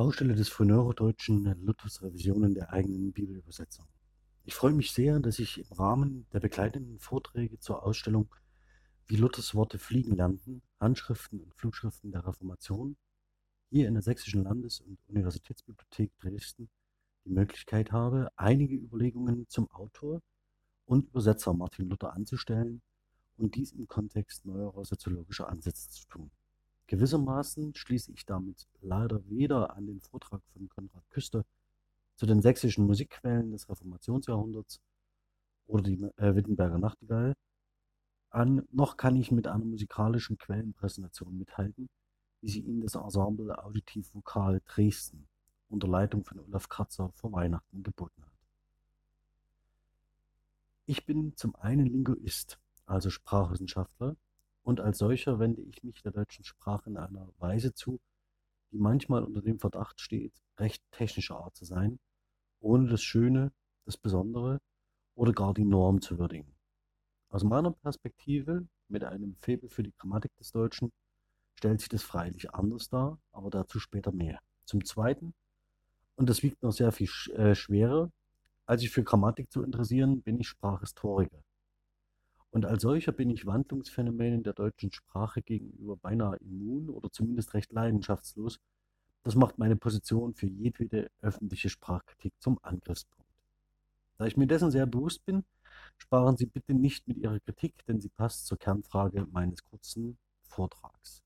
Baustelle des Frühneurodeutschen Luthers Revisionen der eigenen Bibelübersetzung. Ich freue mich sehr, dass ich im Rahmen der begleitenden Vorträge zur Ausstellung Wie Luthers Worte fliegen lernten, Handschriften und Flugschriften der Reformation hier in der Sächsischen Landes- und Universitätsbibliothek Dresden die Möglichkeit habe, einige Überlegungen zum Autor und Übersetzer Martin Luther anzustellen und dies im Kontext neuerer soziologischer Ansätze zu tun. Gewissermaßen schließe ich damit leider weder an den Vortrag von Konrad Küster zu den sächsischen Musikquellen des Reformationsjahrhunderts oder die äh, Wittenberger Nachtigall an, noch kann ich mit einer musikalischen Quellenpräsentation mithalten, wie sie Ihnen das Ensemble Auditiv Vokal Dresden unter Leitung von Olaf Kratzer vor Weihnachten geboten hat. Ich bin zum einen Linguist, also Sprachwissenschaftler, und als solcher wende ich mich der deutschen Sprache in einer Weise zu, die manchmal unter dem Verdacht steht, recht technischer Art zu sein, ohne das Schöne, das Besondere oder gar die Norm zu würdigen. Aus meiner Perspektive, mit einem Faible für die Grammatik des Deutschen, stellt sich das freilich anders dar, aber dazu später mehr. Zum Zweiten, und das wiegt noch sehr viel äh, schwerer, als sich für Grammatik zu interessieren, bin ich Sprachhistoriker. Und als solcher bin ich Wandlungsphänomenen der deutschen Sprache gegenüber beinahe immun oder zumindest recht leidenschaftslos. Das macht meine Position für jedwede öffentliche Sprachkritik zum Angriffspunkt. Da ich mir dessen sehr bewusst bin, sparen Sie bitte nicht mit Ihrer Kritik, denn sie passt zur Kernfrage meines kurzen Vortrags.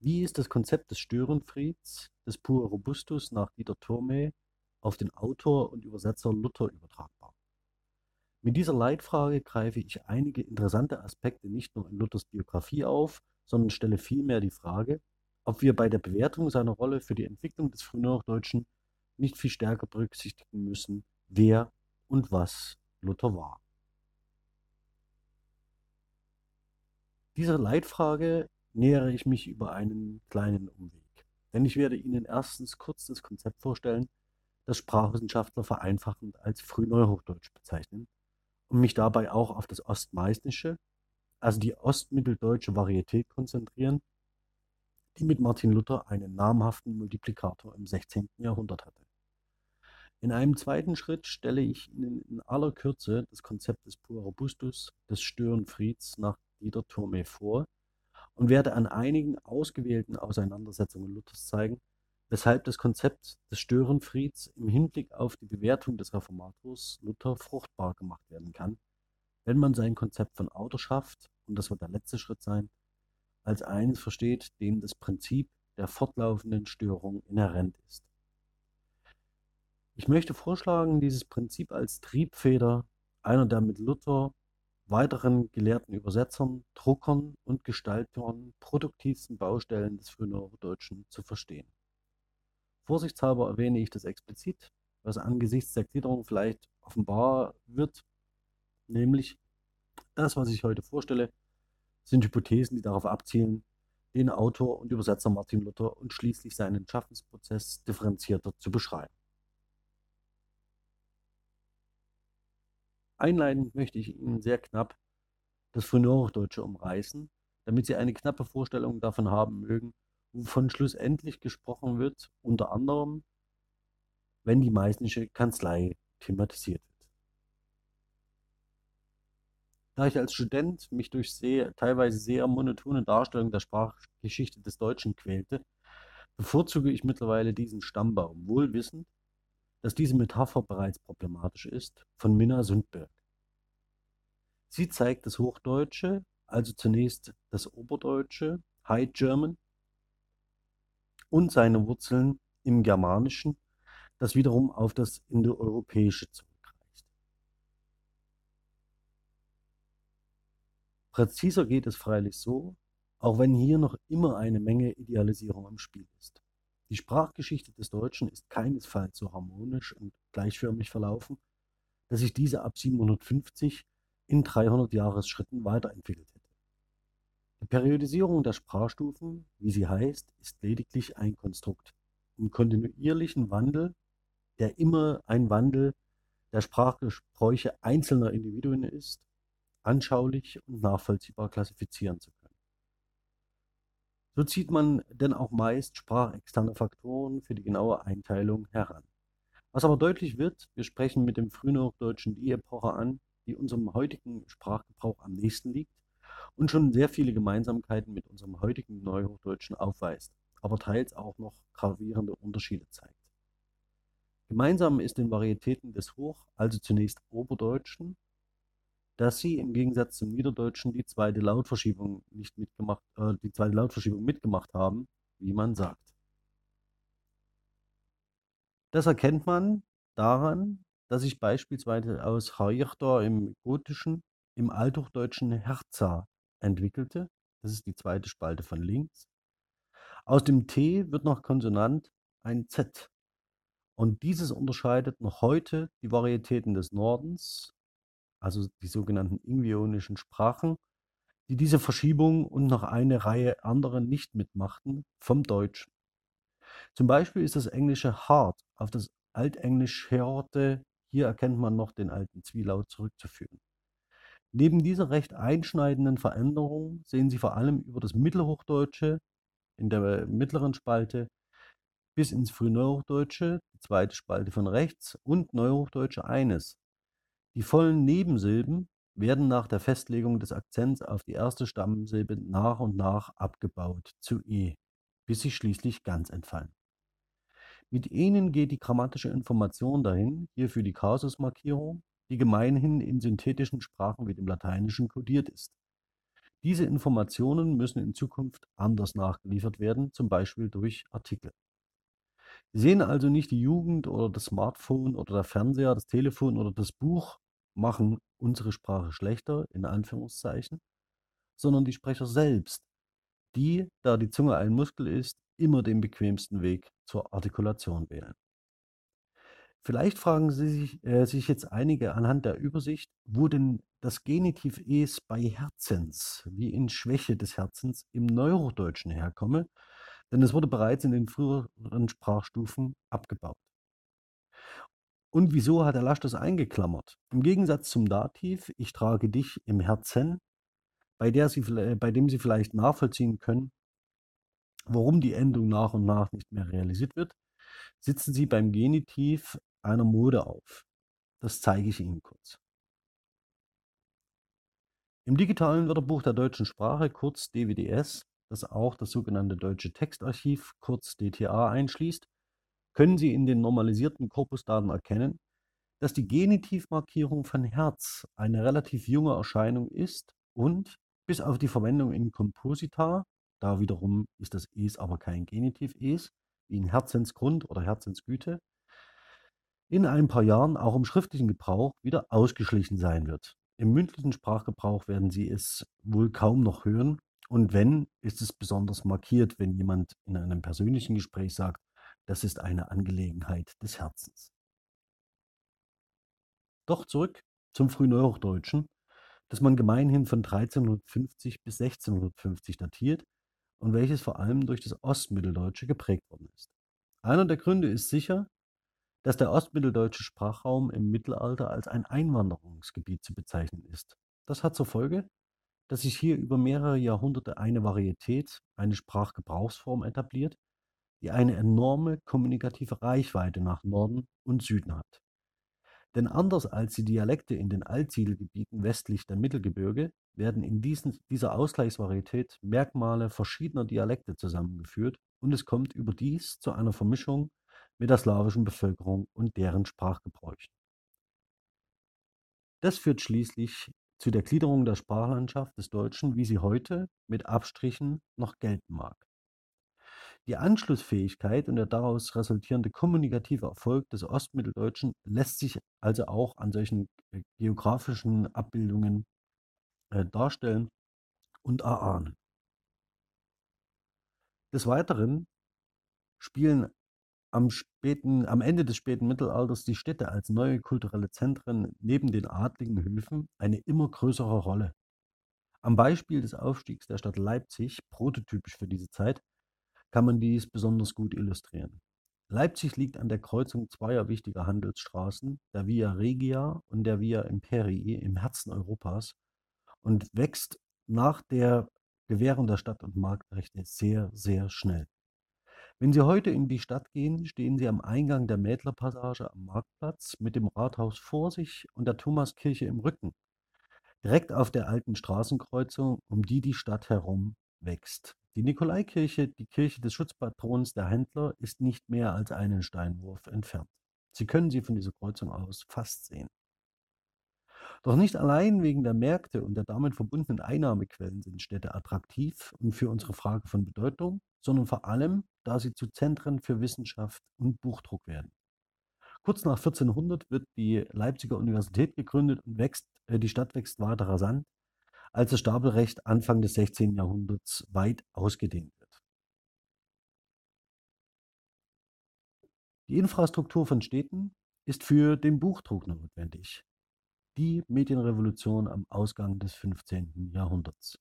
Wie ist das Konzept des Störenfrieds, des Pur Robustus nach Dieter Thurme, auf den Autor und Übersetzer Luther übertragbar? Mit dieser Leitfrage greife ich einige interessante Aspekte nicht nur in Luthers Biografie auf, sondern stelle vielmehr die Frage, ob wir bei der Bewertung seiner Rolle für die Entwicklung des Frühneurodeutschen nicht viel stärker berücksichtigen müssen, wer und was Luther war. Dieser Leitfrage nähere ich mich über einen kleinen Umweg. Denn ich werde Ihnen erstens kurz das Konzept vorstellen, das Sprachwissenschaftler vereinfachend als Frühneuhochdeutsch bezeichnen und mich dabei auch auf das Ostmeißnische, also die ostmitteldeutsche Varietät konzentrieren, die mit Martin Luther einen namhaften Multiplikator im 16. Jahrhundert hatte. In einem zweiten Schritt stelle ich Ihnen in aller Kürze das Konzept des Pur Robustus, des Störenfrieds nach Dieter Thurme vor und werde an einigen ausgewählten Auseinandersetzungen Luthers zeigen, weshalb das Konzept des Störenfrieds im Hinblick auf die Bewertung des Reformators Luther fruchtbar gemacht werden kann, wenn man sein Konzept von Autorschaft, und das wird der letzte Schritt sein, als eines versteht, dem das Prinzip der fortlaufenden Störung inhärent ist. Ich möchte vorschlagen, dieses Prinzip als Triebfeder einer der mit Luther weiteren gelehrten Übersetzern, Druckern und Gestaltern produktivsten Baustellen des Frühneurodeutschen zu verstehen. Vorsichtshalber erwähne ich das explizit, was angesichts der Gliederung vielleicht offenbar wird, nämlich das, was ich heute vorstelle, sind Hypothesen, die darauf abzielen, den Autor und Übersetzer Martin Luther und schließlich seinen Schaffensprozess differenzierter zu beschreiben. Einleitend möchte ich Ihnen sehr knapp das Frühneuhochdeutsche umreißen, damit Sie eine knappe Vorstellung davon haben mögen, wovon schlussendlich gesprochen wird, unter anderem, wenn die meißnische Kanzlei thematisiert wird. Da ich als Student mich durch sehr, teilweise sehr monotone Darstellung der Sprachgeschichte des Deutschen quälte, bevorzuge ich mittlerweile diesen Stammbaum, wohl wissend, dass diese Metapher bereits problematisch ist, von Minna Sundberg. Sie zeigt das Hochdeutsche, also zunächst das Oberdeutsche, High German, und seine Wurzeln im Germanischen, das wiederum auf das Indoeuropäische zurückreicht. Präziser geht es freilich so, auch wenn hier noch immer eine Menge Idealisierung im Spiel ist. Die Sprachgeschichte des Deutschen ist keinesfalls so harmonisch und gleichförmig verlaufen, dass sich diese ab 750 in 300 Jahresschritten weiterentwickelt hätte. Die Periodisierung der Sprachstufen, wie sie heißt, ist lediglich ein Konstrukt im kontinuierlichen Wandel, der immer ein Wandel der Sprachgebräuche einzelner Individuen ist, anschaulich und nachvollziehbar klassifizieren zu können. So zieht man denn auch meist sprachexterne Faktoren für die genaue Einteilung heran. Was aber deutlich wird, wir sprechen mit dem Frühneuhochdeutschen die Epoche an, die unserem heutigen Sprachgebrauch am nächsten liegt und schon sehr viele Gemeinsamkeiten mit unserem heutigen Neuhochdeutschen aufweist, aber teils auch noch gravierende Unterschiede zeigt. Gemeinsam ist den Varietäten des Hoch-, also zunächst Oberdeutschen, dass sie im Gegensatz zum Niederdeutschen die zweite Lautverschiebung nicht mitgemacht, äh, die zweite Lautverschiebung mitgemacht haben, wie man sagt. Das erkennt man daran, dass sich beispielsweise aus Harjachta im Gotischen im Althochdeutschen Herza entwickelte. Das ist die zweite Spalte von links. Aus dem T wird noch Konsonant ein Z. Und dieses unterscheidet noch heute die Varietäten des Nordens, also die sogenannten ingvionischen Sprachen, die diese Verschiebung und noch eine Reihe anderer nicht mitmachten, vom Deutschen. Zum Beispiel ist das englische hard auf das altenglisch hörte, hier erkennt man noch den alten Zwielaut zurückzuführen. Neben dieser recht einschneidenden Veränderung sehen Sie vor allem über das Mittelhochdeutsche in der mittleren Spalte bis ins Frühneuhochdeutsche, die zweite Spalte von rechts, und Neuhochdeutsche eines. Die vollen Nebensilben werden nach der Festlegung des Akzents auf die erste Stammsilbe nach und nach abgebaut zu e, bis sie schließlich ganz entfallen. Mit ihnen geht die grammatische Information dahin, hierfür die Kasusmarkierung, die gemeinhin in synthetischen Sprachen wie dem Lateinischen kodiert ist. Diese Informationen müssen in Zukunft anders nachgeliefert werden, zum Beispiel durch Artikel. Sie sehen also nicht die Jugend oder das Smartphone oder der Fernseher, das Telefon oder das Buch machen unsere Sprache schlechter, in Anführungszeichen, sondern die Sprecher selbst, die, da die Zunge ein Muskel ist, immer den bequemsten Weg zur Artikulation wählen. Vielleicht fragen Sie sich, äh, sich jetzt einige anhand der Übersicht, wo denn das Genitiv es bei Herzens, wie in Schwäche des Herzens, im Neurodeutschen herkomme denn es wurde bereits in den früheren Sprachstufen abgebaut. Und wieso hat der Lasch das eingeklammert? Im Gegensatz zum Dativ, ich trage dich im Herzen, bei, der Sie, bei dem Sie vielleicht nachvollziehen können, warum die Endung nach und nach nicht mehr realisiert wird, sitzen Sie beim Genitiv einer Mode auf. Das zeige ich Ihnen kurz. Im digitalen Wörterbuch der deutschen Sprache, kurz DWDS, das auch das sogenannte Deutsche Textarchiv, kurz DTA, einschließt, können Sie in den normalisierten Korpusdaten erkennen, dass die Genitivmarkierung von Herz eine relativ junge Erscheinung ist und bis auf die Verwendung in Komposita, da wiederum ist das Es aber kein Genitiv-Es, wie in Herzensgrund oder Herzensgüte, in ein paar Jahren auch im schriftlichen Gebrauch wieder ausgeschlichen sein wird. Im mündlichen Sprachgebrauch werden Sie es wohl kaum noch hören, und wenn, ist es besonders markiert, wenn jemand in einem persönlichen Gespräch sagt, das ist eine Angelegenheit des Herzens. Doch zurück zum Frühneuhochdeutschen, das man gemeinhin von 1350 bis 1650 datiert und welches vor allem durch das Ostmitteldeutsche geprägt worden ist. Einer der Gründe ist sicher, dass der ostmitteldeutsche Sprachraum im Mittelalter als ein Einwanderungsgebiet zu bezeichnen ist. Das hat zur Folge, dass sich hier über mehrere Jahrhunderte eine Varietät, eine Sprachgebrauchsform etabliert, die eine enorme kommunikative Reichweite nach Norden und Süden hat. Denn anders als die Dialekte in den Altsiedelgebieten westlich der Mittelgebirge werden in diesen, dieser Ausgleichsvarietät Merkmale verschiedener Dialekte zusammengeführt und es kommt überdies zu einer Vermischung mit der slawischen Bevölkerung und deren Sprachgebräuchen. Das führt schließlich zu der Gliederung der Sprachlandschaft des Deutschen, wie sie heute mit Abstrichen noch gelten mag. Die Anschlussfähigkeit und der daraus resultierende kommunikative Erfolg des Ostmitteldeutschen lässt sich also auch an solchen äh, geografischen Abbildungen äh, darstellen und erahnen. Des Weiteren spielen am, späten, am Ende des späten Mittelalters die Städte als neue kulturelle Zentren neben den adligen Höfen eine immer größere Rolle. Am Beispiel des Aufstiegs der Stadt Leipzig, prototypisch für diese Zeit, kann man dies besonders gut illustrieren. Leipzig liegt an der Kreuzung zweier wichtiger Handelsstraßen, der Via Regia und der Via Imperii im Herzen Europas und wächst nach der Gewährung der Stadt- und Marktrechte sehr, sehr schnell. Wenn Sie heute in die Stadt gehen, stehen Sie am Eingang der Mädlerpassage am Marktplatz mit dem Rathaus vor sich und der Thomaskirche im Rücken, direkt auf der alten Straßenkreuzung, um die die Stadt herum wächst. Die Nikolaikirche, die Kirche des Schutzpatrons der Händler, ist nicht mehr als einen Steinwurf entfernt. Sie können sie von dieser Kreuzung aus fast sehen. Doch nicht allein wegen der Märkte und der damit verbundenen Einnahmequellen sind Städte attraktiv und für unsere Frage von Bedeutung, sondern vor allem, da sie zu Zentren für Wissenschaft und Buchdruck werden. Kurz nach 1400 wird die Leipziger Universität gegründet und wächst, äh, die Stadt wächst weiter rasant, als das Stapelrecht Anfang des 16. Jahrhunderts weit ausgedehnt wird. Die Infrastruktur von Städten ist für den Buchdruck notwendig die Medienrevolution am Ausgang des 15. Jahrhunderts.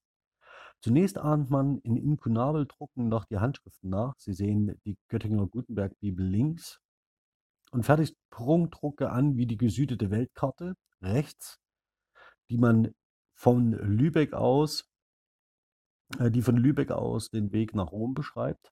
Zunächst ahnt man in Inkunabeldrucken noch die Handschriften nach. Sie sehen die Göttinger Gutenberg-Bibel links und fertigt Prunkdrucke an wie die gesüdete Weltkarte rechts, die man von Lübeck aus, äh, die von Lübeck aus den Weg nach Rom beschreibt.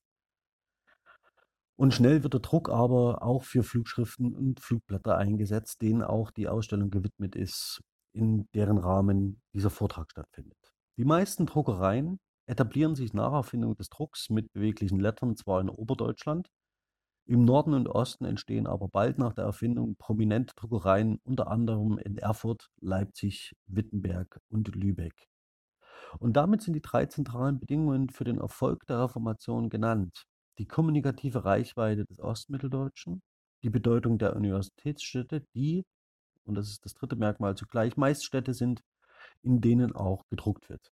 Und schnell wird der Druck aber auch für Flugschriften und Flugblätter eingesetzt, denen auch die Ausstellung gewidmet ist, in deren Rahmen dieser Vortrag stattfindet. Die meisten Druckereien etablieren sich nach Erfindung des Drucks mit beweglichen Lettern zwar in Oberdeutschland, im Norden und Osten entstehen aber bald nach der Erfindung prominente Druckereien, unter anderem in Erfurt, Leipzig, Wittenberg und Lübeck. Und damit sind die drei zentralen Bedingungen für den Erfolg der Reformation genannt die kommunikative Reichweite des Ostmitteldeutschen, die Bedeutung der Universitätsstädte, die, und das ist das dritte Merkmal zugleich, meist Städte sind, in denen auch gedruckt wird.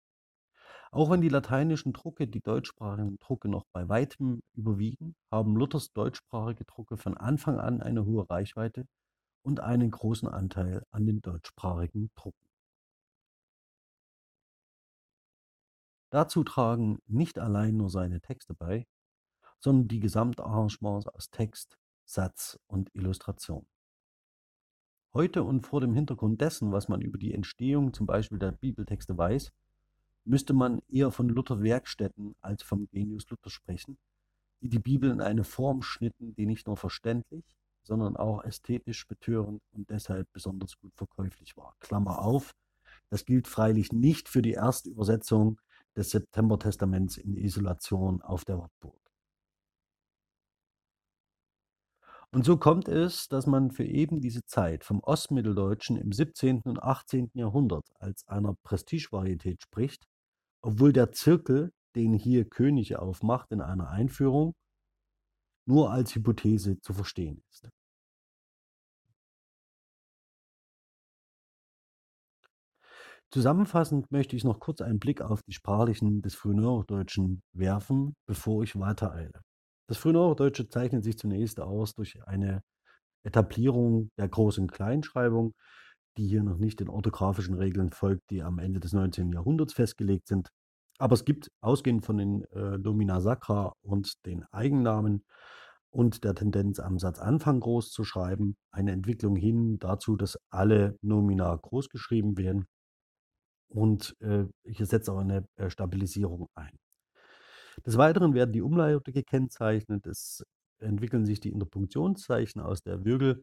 Auch wenn die lateinischen Drucke die deutschsprachigen Drucke noch bei weitem überwiegen, haben Luthers deutschsprachige Drucke von Anfang an eine hohe Reichweite und einen großen Anteil an den deutschsprachigen Drucken. Dazu tragen nicht allein nur seine Texte bei, sondern die Gesamtarrangements aus Text, Satz und Illustration. Heute und vor dem Hintergrund dessen, was man über die Entstehung zum Beispiel der Bibeltexte weiß, müsste man eher von Luther Werkstätten als vom Genius Luther sprechen, die die Bibel in eine Form schnitten, die nicht nur verständlich, sondern auch ästhetisch betörend und deshalb besonders gut verkäuflich war. Klammer auf, das gilt freilich nicht für die erste Übersetzung des September-Testaments in Isolation auf der Wartburg. Und so kommt es, dass man für eben diese Zeit vom Ostmitteldeutschen im 17. und 18. Jahrhundert als einer Prestigevarietät spricht, obwohl der Zirkel, den hier Könige aufmacht in einer Einführung, nur als Hypothese zu verstehen ist. Zusammenfassend möchte ich noch kurz einen Blick auf die sprachlichen des Frühneuhochdeutschen werfen, bevor ich weitereile. Das Frühneuhochdeutsche zeichnet sich zunächst aus durch eine Etablierung der Groß- und Kleinschreibung, die hier noch nicht den orthografischen Regeln folgt, die am Ende des 19. Jahrhunderts festgelegt sind. Aber es gibt, ausgehend von den äh, Domina Sacra und den Eigennamen und der Tendenz am Satzanfang groß zu schreiben, eine Entwicklung hin dazu, dass alle Nomina groß geschrieben werden. Und äh, hier setzt auch eine äh, Stabilisierung ein. Des Weiteren werden die Umlaute gekennzeichnet. Es entwickeln sich die Interpunktionszeichen aus der Würgel,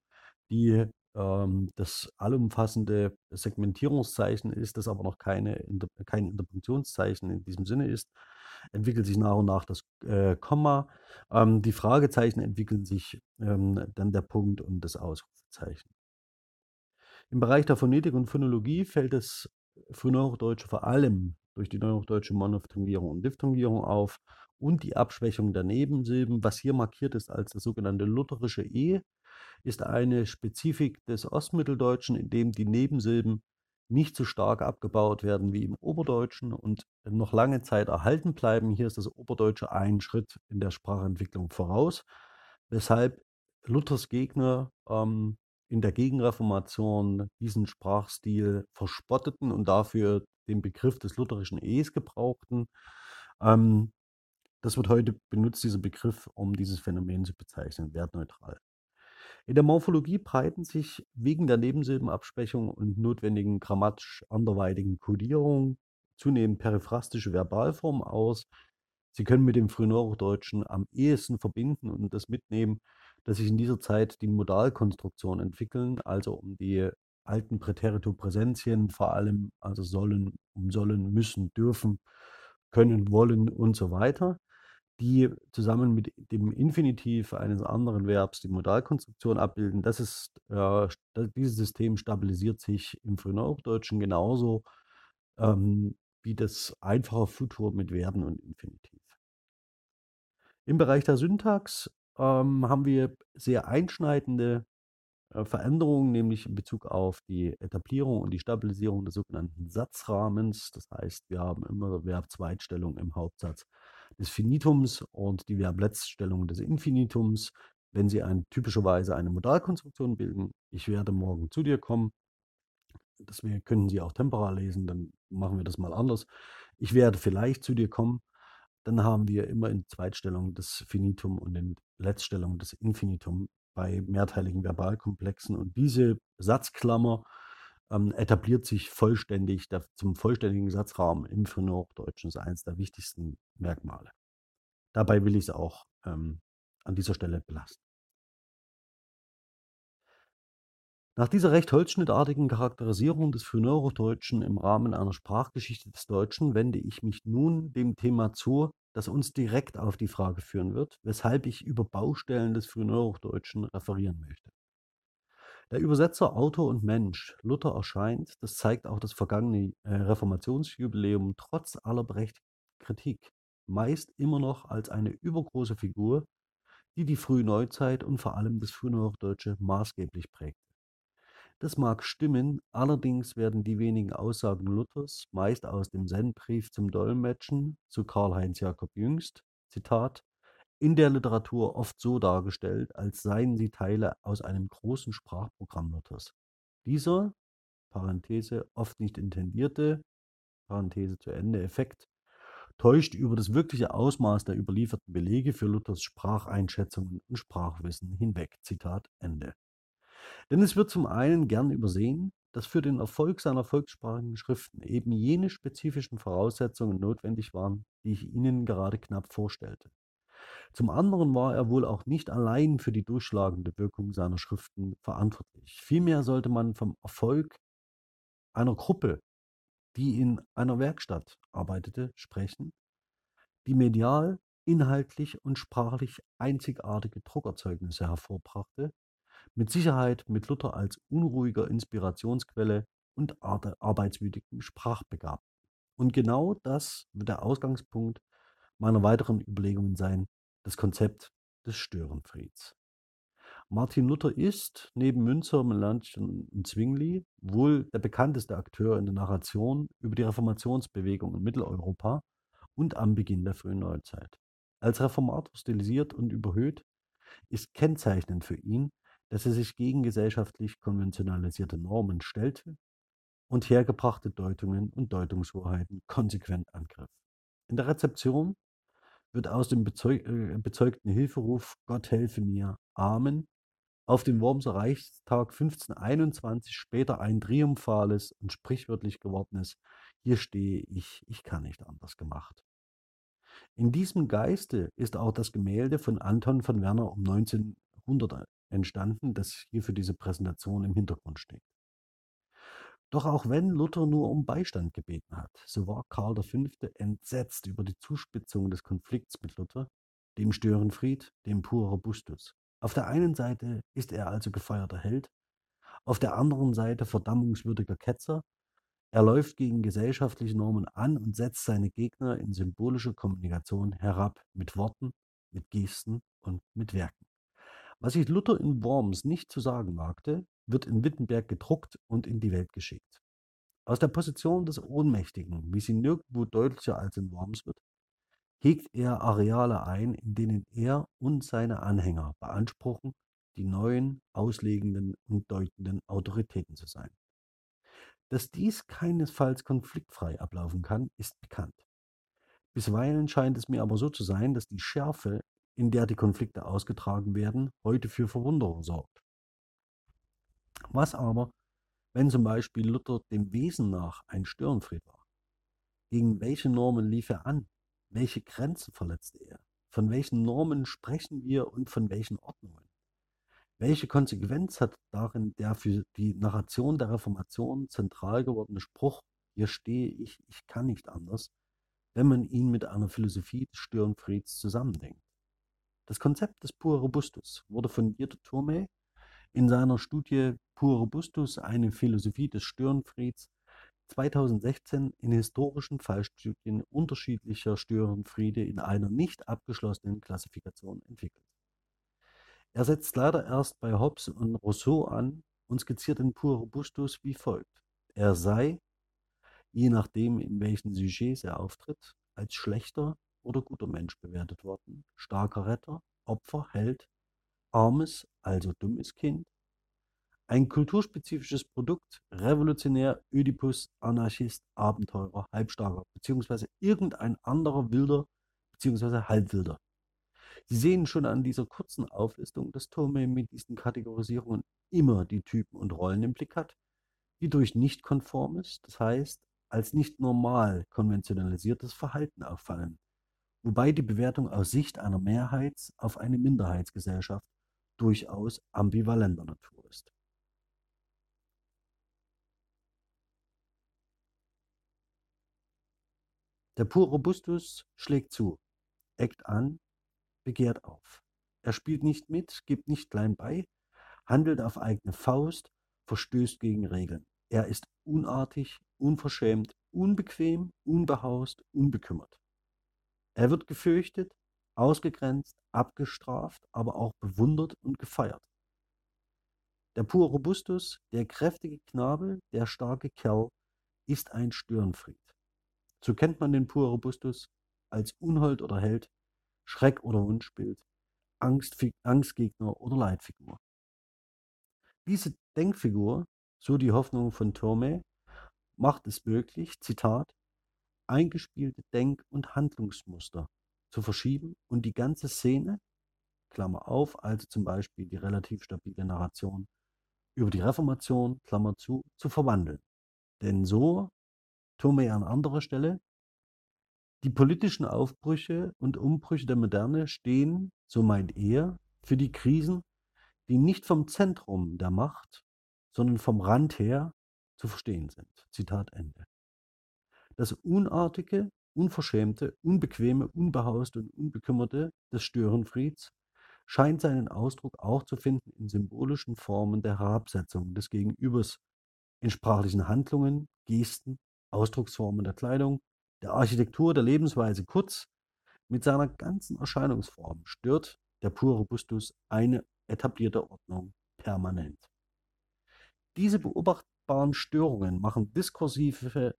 die ähm, das allumfassende Segmentierungszeichen ist, das aber noch keine Inter kein Interpunktionszeichen in diesem Sinne ist. Entwickelt sich nach und nach das äh, Komma. Ähm, die Fragezeichen entwickeln sich ähm, dann der Punkt und das Ausrufezeichen. Im Bereich der Phonetik und Phonologie fällt das Frühneuhochdeutsche vor allem durch die neuhochdeutsche Monophthongierung und Diphthongierung auf und die Abschwächung der Nebensilben. Was hier markiert ist als das sogenannte lutherische E, ist eine Spezifik des Ostmitteldeutschen, in dem die Nebensilben nicht so stark abgebaut werden wie im Oberdeutschen und noch lange Zeit erhalten bleiben. Hier ist das Oberdeutsche einen Schritt in der Sprachentwicklung voraus, weshalb Luthers Gegner ähm, in der Gegenreformation diesen Sprachstil verspotteten und dafür den Begriff des lutherischen Es gebrauchten. Ähm, das wird heute benutzt, dieser Begriff, um dieses Phänomen zu bezeichnen, wertneutral. In der Morphologie breiten sich wegen der Nebensilbenabschwächung und notwendigen grammatisch anderweitigen Kodierung, zunehmend periphrastische Verbalform aus. Sie können mit dem Frühneuhochdeutschen am ehesten verbinden und das mitnehmen, dass sich in dieser Zeit die Modalkonstruktionen entwickeln, also um die alten Präteritopräsentien vor allem, also sollen, um sollen, müssen, dürfen, können, wollen und so weiter, die zusammen mit dem Infinitiv eines anderen Verbs die Modalkonstruktion abbilden. Das ist, äh, dieses System stabilisiert sich im Frühneuhochdeutschen genauso ähm, wie das einfache Futur mit Verben und Infinitiv. Im Bereich der Syntax ähm, haben wir sehr einschneidende äh, Veränderungen, nämlich in Bezug auf die Etablierung und die Stabilisierung des sogenannten Satzrahmens. Das heißt, wir haben immer Verbzweitstellung im Hauptsatz des Finitums und die Verbletztstellung des Infinitums, wenn sie ein, typischerweise eine Modalkonstruktion bilden. Ich werde morgen zu dir kommen. Das können Sie auch temporal lesen, dann machen wir das mal anders. Ich werde vielleicht zu dir kommen. Dann haben wir immer in Zweitstellung das Finitum und in Letztstellung das Infinitum bei mehrteiligen Verbalkomplexen. Und diese Satzklammer ähm, etabliert sich vollständig der, zum vollständigen Satzraum im Frühneuhochdeutschen. Das ist eines der wichtigsten Merkmale. Dabei will ich es auch ähm, an dieser Stelle belassen. Nach dieser recht holzschnittartigen Charakterisierung des Frühneuhochdeutschen im Rahmen einer Sprachgeschichte des Deutschen wende ich mich nun dem Thema zu, das uns direkt auf die Frage führen wird, weshalb ich über Baustellen des Frühneuhochdeutschen referieren möchte. Der Übersetzer, Autor und Mensch Luther erscheint, das zeigt auch das vergangene äh, Reformationsjubiläum, trotz aller berechtigten Kritik, meist immer noch als eine übergroße Figur, die die Frühneuzeit und vor allem das Frühneuhochdeutsche maßgeblich prägte. Das mag stimmen, allerdings werden die wenigen Aussagen Luthers, meist aus dem Sendbrief zum Dolmetschen zu Karl-Heinz Jakob Jüngst, Zitat, in der Literatur oft so dargestellt, als seien sie Teile aus einem großen Sprachprogramm Luthers. Dieser Parenthese, oft nicht intendierte Parenthese zu Ende Effekt täuscht über das wirkliche Ausmaß der überlieferten Belege für Luthers Spracheinschätzungen und Sprachwissen hinweg. Zitat Ende. Denn es wird zum einen gern übersehen, dass für den Erfolg seiner volkssprachigen Schriften eben jene spezifischen Voraussetzungen notwendig waren, die ich Ihnen gerade knapp vorstellte. Zum anderen war er wohl auch nicht allein für die durchschlagende Wirkung seiner Schriften verantwortlich. Vielmehr sollte man vom Erfolg einer Gruppe, die in einer Werkstatt arbeitete, sprechen, die medial, inhaltlich und sprachlich einzigartige Druckerzeugnisse hervorbrachte, mit Sicherheit mit Luther als unruhiger Inspirationsquelle und arbeitswütigen Sprachbegabten. Und genau das wird der Ausgangspunkt meiner weiteren Überlegungen sein, das Konzept des Störenfrieds. Martin Luther ist, neben Münzer, Melanchthon und Zwingli, wohl der bekannteste Akteur in der Narration über die Reformationsbewegung in Mitteleuropa und am Beginn der frühen Neuzeit. Als Reformator stilisiert und überhöht, ist kennzeichnend für ihn, dass er sich gegen gesellschaftlich konventionalisierte Normen stellte und hergebrachte Deutungen und Deutungshoheiten konsequent angriff. In der Rezeption wird aus dem bezeug äh, bezeugten Hilferuf Gott helfe mir, Amen, auf dem Wormser Reichstag 1521 später ein triumphales und sprichwörtlich gewordenes Hier stehe ich, ich kann nicht anders gemacht. In diesem Geiste ist auch das Gemälde von Anton von Werner um 1900 entstanden, das hier für diese Präsentation im Hintergrund steht. Doch auch wenn Luther nur um Beistand gebeten hat, so war Karl V. entsetzt über die Zuspitzung des Konflikts mit Luther, dem Störenfried, dem purer Bustus. Auf der einen Seite ist er also gefeierter Held, auf der anderen Seite verdammungswürdiger Ketzer. Er läuft gegen gesellschaftliche Normen an und setzt seine Gegner in symbolischer Kommunikation herab mit Worten, mit Gesten und mit Werken. Was sich Luther in Worms nicht zu sagen wagte, wird in Wittenberg gedruckt und in die Welt geschickt. Aus der Position des Ohnmächtigen, wie sie nirgendwo deutlicher als in Worms wird, hegt er Areale ein, in denen er und seine Anhänger beanspruchen, die neuen, auslegenden und deutenden Autoritäten zu sein. Dass dies keinesfalls konfliktfrei ablaufen kann, ist bekannt. Bisweilen scheint es mir aber so zu sein, dass die Schärfe, in der die Konflikte ausgetragen werden, heute für Verwunderung sorgt. Was aber, wenn zum Beispiel Luther dem Wesen nach ein Störenfried war? Gegen welche Normen lief er an? Welche Grenzen verletzte er? Von welchen Normen sprechen wir und von welchen Ordnungen? Welche Konsequenz hat darin der für die Narration der Reformation zentral gewordene Spruch, hier stehe ich, ich kann nicht anders, wenn man ihn mit einer Philosophie des Störenfrieds zusammendenkt? Das Konzept des Pur Robustus wurde von Dieter Turmey in seiner Studie Pur Robustus, eine Philosophie des Störenfrieds 2016 in historischen Fallstudien unterschiedlicher Störenfriede in einer nicht abgeschlossenen Klassifikation entwickelt. Er setzt leider erst bei Hobbes und Rousseau an und skizziert den Pur Robustus wie folgt. Er sei, je nachdem in welchen Sujets er auftritt, als schlechter oder guter Mensch bewertet worden, starker Retter, Opfer, Held, armes, also dummes Kind, ein kulturspezifisches Produkt, Revolutionär, Ödipus, Anarchist, Abenteurer, Halbstarker, beziehungsweise irgendein anderer Wilder, beziehungsweise Halbwilder. Sie sehen schon an dieser kurzen Auflistung, dass Tome mit diesen Kategorisierungen immer die Typen und Rollen im Blick hat, die durch nicht konformes, das heißt als nicht normal konventionalisiertes Verhalten auffallen, wobei die Bewertung aus Sicht einer Mehrheits- auf eine Minderheitsgesellschaft durchaus ambivalenter Natur ist. Der pure Robustus schlägt zu, eckt an, begehrt auf. Er spielt nicht mit, gibt nicht klein bei, handelt auf eigene Faust, verstößt gegen Regeln. Er ist unartig, unverschämt, unbequem, unbehaust, unbekümmert. Er wird gefürchtet, ausgegrenzt, abgestraft, aber auch bewundert und gefeiert. Der pure Robustus, der kräftige Knabe, der starke Kerl, ist ein Störenfried. So kennt man den Pur Robustus als Unhold oder Held, Schreck oder Wunschbild, Angst, Angstgegner oder Leitfigur. Diese Denkfigur, so die Hoffnung von Thome, macht es möglich, Zitat, eingespielte Denk- und Handlungsmuster zu verschieben und die ganze Szene, Klammer auf, also zum Beispiel die relativ stabile Narration über die Reformation, Klammer zu, zu verwandeln. Denn so Thome an anderer Stelle. Die politischen Aufbrüche und Umbrüche der Moderne stehen, so meint er, für die Krisen, die nicht vom Zentrum der Macht, sondern vom Rand her zu verstehen sind. Zitat Ende. Das Unartige, Unverschämte, Unbequeme, Unbehauste und Unbekümmerte des Störenfrieds scheint seinen Ausdruck auch zu finden in symbolischen Formen der Herabsetzung des Gegenübers, in sprachlichen Handlungen, Gesten Ausdrucksformen der Kleidung, der Architektur, der Lebensweise, kurz mit seiner ganzen Erscheinungsform stört der pure Robustus eine etablierte Ordnung permanent. Diese beobachtbaren Störungen machen diskursive,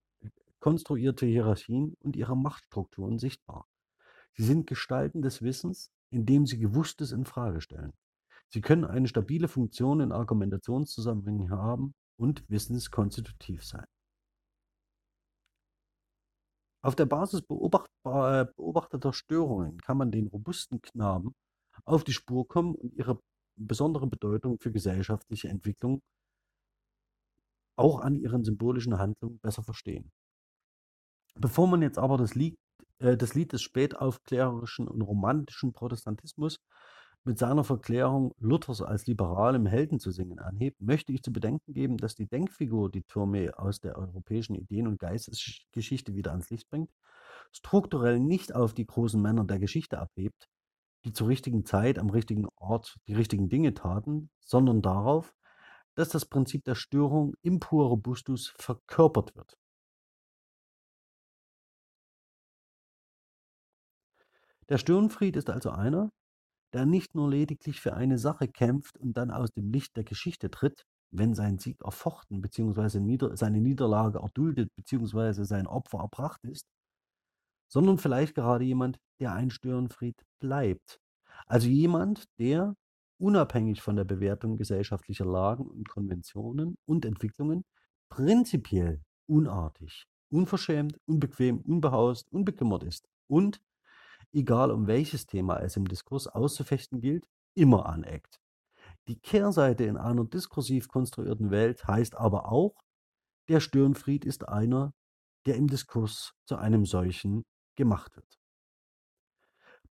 konstruierte Hierarchien und ihre Machtstrukturen sichtbar. Sie sind Gestalten des Wissens, indem sie Gewusstes in Frage stellen. Sie können eine stabile Funktion in Argumentationszusammenhängen haben und wissenskonstitutiv sein. Auf der Basis beobachteter Störungen kann man den robusten Knaben auf die Spur kommen und ihre besondere Bedeutung für gesellschaftliche Entwicklung auch an ihren symbolischen Handlungen besser verstehen. Bevor man jetzt aber das Lied, äh, das Lied des spätaufklärerischen und romantischen Protestantismus mit seiner Verklärung Luthers als liberalem Helden zu singen anhebt, möchte ich zu bedenken geben, dass die Denkfigur, die Thurme aus der europäischen Ideen- und Geistesgeschichte wieder ans Licht bringt, strukturell nicht auf die großen Männer der Geschichte abhebt, die zur richtigen Zeit am richtigen Ort die richtigen Dinge taten, sondern darauf, dass das Prinzip der Störung im pure Robustus verkörpert wird. Der Störenfried ist also einer, der nicht nur lediglich für eine Sache kämpft und dann aus dem Licht der Geschichte tritt, wenn sein Sieg erfochten bzw. Nieder seine Niederlage erduldet bzw. sein Opfer erbracht ist, sondern vielleicht gerade jemand, der ein Störenfried bleibt. Also jemand, der unabhängig von der Bewertung gesellschaftlicher Lagen und Konventionen und Entwicklungen prinzipiell unartig, unverschämt, unbequem, unbehaust, unbekümmert ist und egal um welches Thema es im Diskurs auszufechten gilt, immer aneckt. Die Kehrseite in einer diskursiv konstruierten Welt heißt aber auch, der Störenfried ist einer, der im Diskurs zu einem solchen gemacht wird.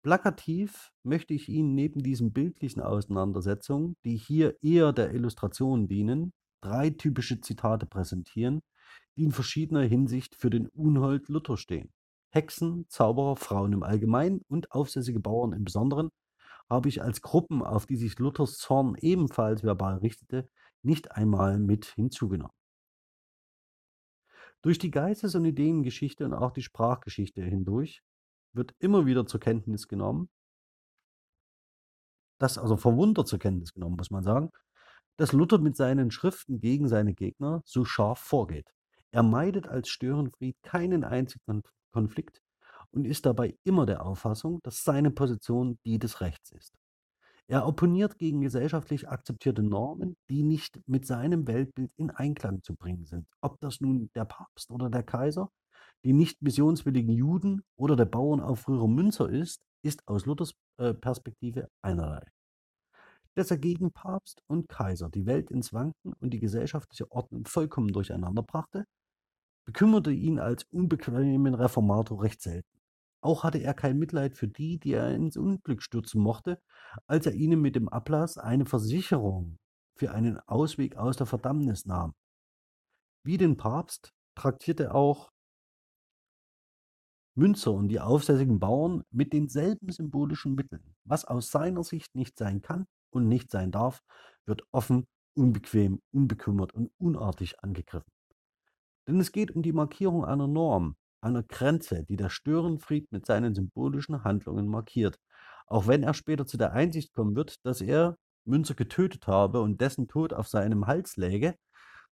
Plakativ möchte ich Ihnen neben diesen bildlichen Auseinandersetzungen, die hier eher der Illustration dienen, drei typische Zitate präsentieren, die in verschiedener Hinsicht für den Unhold Luther stehen. Hexen, Zauberer, Frauen im Allgemeinen und aufsässige Bauern im Besonderen habe ich als Gruppen, auf die sich Luthers Zorn ebenfalls verbal richtete, nicht einmal mit hinzugenommen. Durch die Geistes- und Ideengeschichte und auch die Sprachgeschichte hindurch wird immer wieder zur Kenntnis genommen, das also verwundert zur Kenntnis genommen, muss man sagen, dass Luther mit seinen Schriften gegen seine Gegner so scharf vorgeht. Er meidet als Störenfried keinen einzigen Konflikt und ist dabei immer der Auffassung, dass seine Position die des Rechts ist. Er opponiert gegen gesellschaftlich akzeptierte Normen, die nicht mit seinem Weltbild in Einklang zu bringen sind. Ob das nun der Papst oder der Kaiser, die nicht missionswilligen Juden oder der Bauernaufrührer Münzer ist, ist aus Luthers äh, Perspektive einerlei. Dass er gegen Papst und Kaiser die Welt ins Wanken und die gesellschaftliche Ordnung vollkommen durcheinander brachte, bekümmerte ihn als unbequemen Reformator recht selten. Auch hatte er kein Mitleid für die, die er ins Unglück stürzen mochte, als er ihnen mit dem Ablass eine Versicherung für einen Ausweg aus der Verdammnis nahm. Wie den Papst traktierte auch Münzer und die aufsässigen Bauern mit denselben symbolischen Mitteln. Was aus seiner Sicht nicht sein kann und nicht sein darf, wird offen, unbequem, unbekümmert und unartig angegriffen. Denn es geht um die Markierung einer Norm, einer Grenze, die der Störenfried mit seinen symbolischen Handlungen markiert. Auch wenn er später zu der Einsicht kommen wird, dass er Münzer getötet habe und dessen Tod auf seinem Hals läge,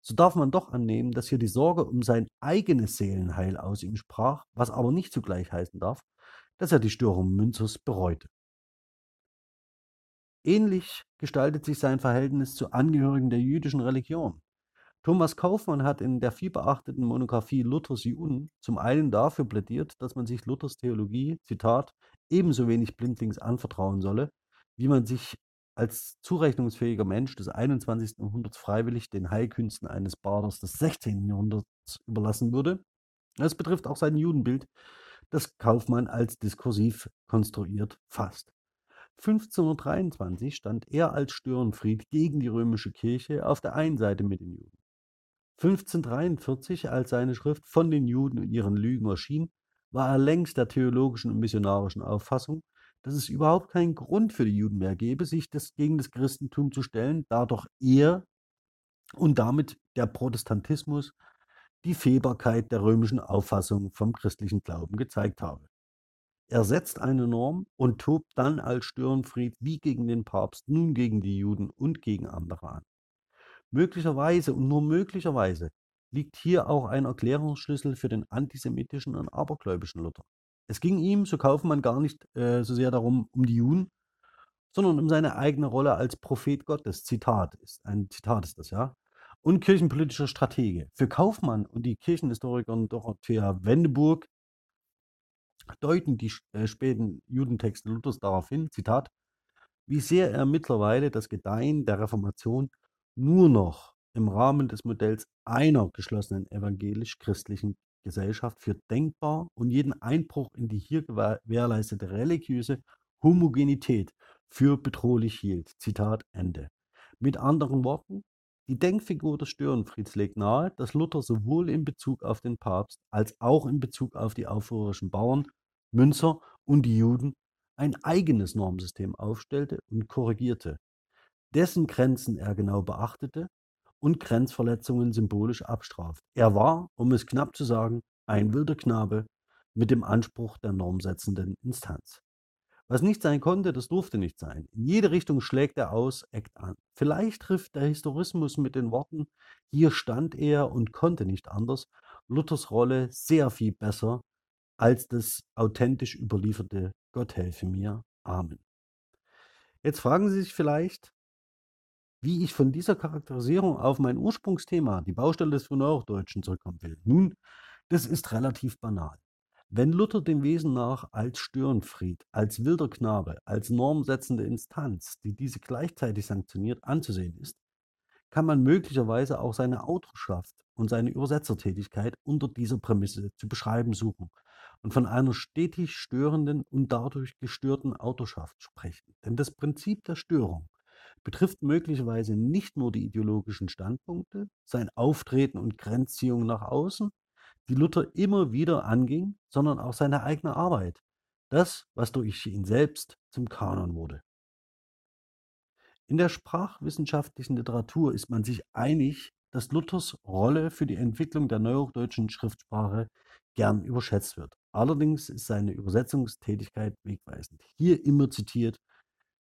so darf man doch annehmen, dass hier die Sorge um sein eigenes Seelenheil aus ihm sprach, was aber nicht zugleich heißen darf, dass er die Störung Münzers bereute. Ähnlich gestaltet sich sein Verhältnis zu Angehörigen der jüdischen Religion. Thomas Kaufmann hat in der vielbeachteten Monographie Luthers Juden zum einen dafür plädiert, dass man sich Luthers Theologie, Zitat, ebenso wenig blindlings anvertrauen solle, wie man sich als zurechnungsfähiger Mensch des 21. Jahrhunderts freiwillig den Heilkünsten eines Baders des 16. Jahrhunderts überlassen würde. Das betrifft auch sein Judenbild, das Kaufmann als diskursiv konstruiert fasst. 1523 stand er als Störenfried gegen die römische Kirche auf der einen Seite mit den Juden. 1543, als seine Schrift von den Juden und ihren Lügen erschien, war er längst der theologischen und missionarischen Auffassung, dass es überhaupt keinen Grund für die Juden mehr gäbe, sich das gegen das Christentum zu stellen, da doch er und damit der Protestantismus die Fehlbarkeit der römischen Auffassung vom christlichen Glauben gezeigt habe. Er setzt eine Norm und tobt dann als Störenfried wie gegen den Papst nun gegen die Juden und gegen andere an. Möglicherweise und nur möglicherweise liegt hier auch ein Erklärungsschlüssel für den antisemitischen und abergläubischen Luther. Es ging ihm, so Kaufmann, gar nicht äh, so sehr darum, um die Juden, sondern um seine eigene Rolle als Prophet Gottes. Zitat ist ein Zitat ist das, ja. Und kirchenpolitischer Stratege. Für Kaufmann und die Kirchenhistorikerin Dorothea Wendeburg deuten die äh, späten Judentexte Luthers darauf hin, Zitat, wie sehr er mittlerweile das Gedeihen der Reformation nur noch im Rahmen des Modells einer geschlossenen evangelisch-christlichen Gesellschaft für denkbar und jeden Einbruch in die hier gewährleistete religiöse Homogenität für bedrohlich hielt. Zitat Ende. Mit anderen Worten, die Denkfigur des Störenfrieds legt nahe, dass Luther sowohl in Bezug auf den Papst als auch in Bezug auf die aufrührerischen Bauern, Münzer und die Juden ein eigenes Normsystem aufstellte und korrigierte, dessen Grenzen er genau beachtete und Grenzverletzungen symbolisch abstraft. Er war, um es knapp zu sagen, ein wilder Knabe mit dem Anspruch der normsetzenden Instanz. Was nicht sein konnte, das durfte nicht sein. In jede Richtung schlägt er aus, eckt an. Vielleicht trifft der Historismus mit den Worten, hier stand er und konnte nicht anders, Luthers Rolle sehr viel besser als das authentisch überlieferte Gott helfe mir. Amen. Jetzt fragen Sie sich vielleicht, wie ich von dieser Charakterisierung auf mein Ursprungsthema, die Baustelle des Frühneuhochdeutschen, zurückkommen will. Nun, das ist relativ banal. Wenn Luther dem Wesen nach als Störenfried, als wilder Knabe, als normsetzende Instanz, die diese gleichzeitig sanktioniert, anzusehen ist, kann man möglicherweise auch seine Autorschaft und seine Übersetzertätigkeit unter dieser Prämisse zu beschreiben suchen und von einer stetig störenden und dadurch gestörten Autorschaft sprechen. Denn das Prinzip der Störung betrifft möglicherweise nicht nur die ideologischen Standpunkte, sein Auftreten und Grenzziehung nach außen, die Luther immer wieder anging, sondern auch seine eigene Arbeit, das, was durch ihn selbst zum Kanon wurde. In der sprachwissenschaftlichen Literatur ist man sich einig, dass Luthers Rolle für die Entwicklung der neuhochdeutschen Schriftsprache gern überschätzt wird. Allerdings ist seine Übersetzungstätigkeit wegweisend. Hier immer zitiert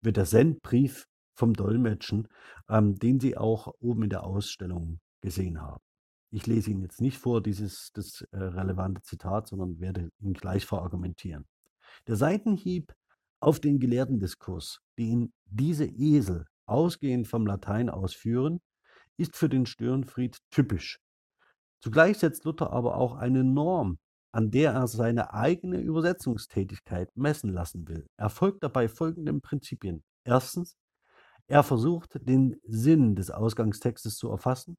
wird der Sendbrief vom Dolmetschen, ähm, den Sie auch oben in der Ausstellung gesehen haben. Ich lese Ihnen jetzt nicht vor, dieses das äh, relevante Zitat, sondern werde ihn gleich verargumentieren. Der Seitenhieb auf den Gelehrtendiskurs, den diese Esel ausgehend vom Latein ausführen, ist für den Störenfried typisch. Zugleich setzt Luther aber auch eine Norm, an der er seine eigene Übersetzungstätigkeit messen lassen will. Er folgt dabei folgenden Prinzipien. Erstens, er versucht, den Sinn des Ausgangstextes zu erfassen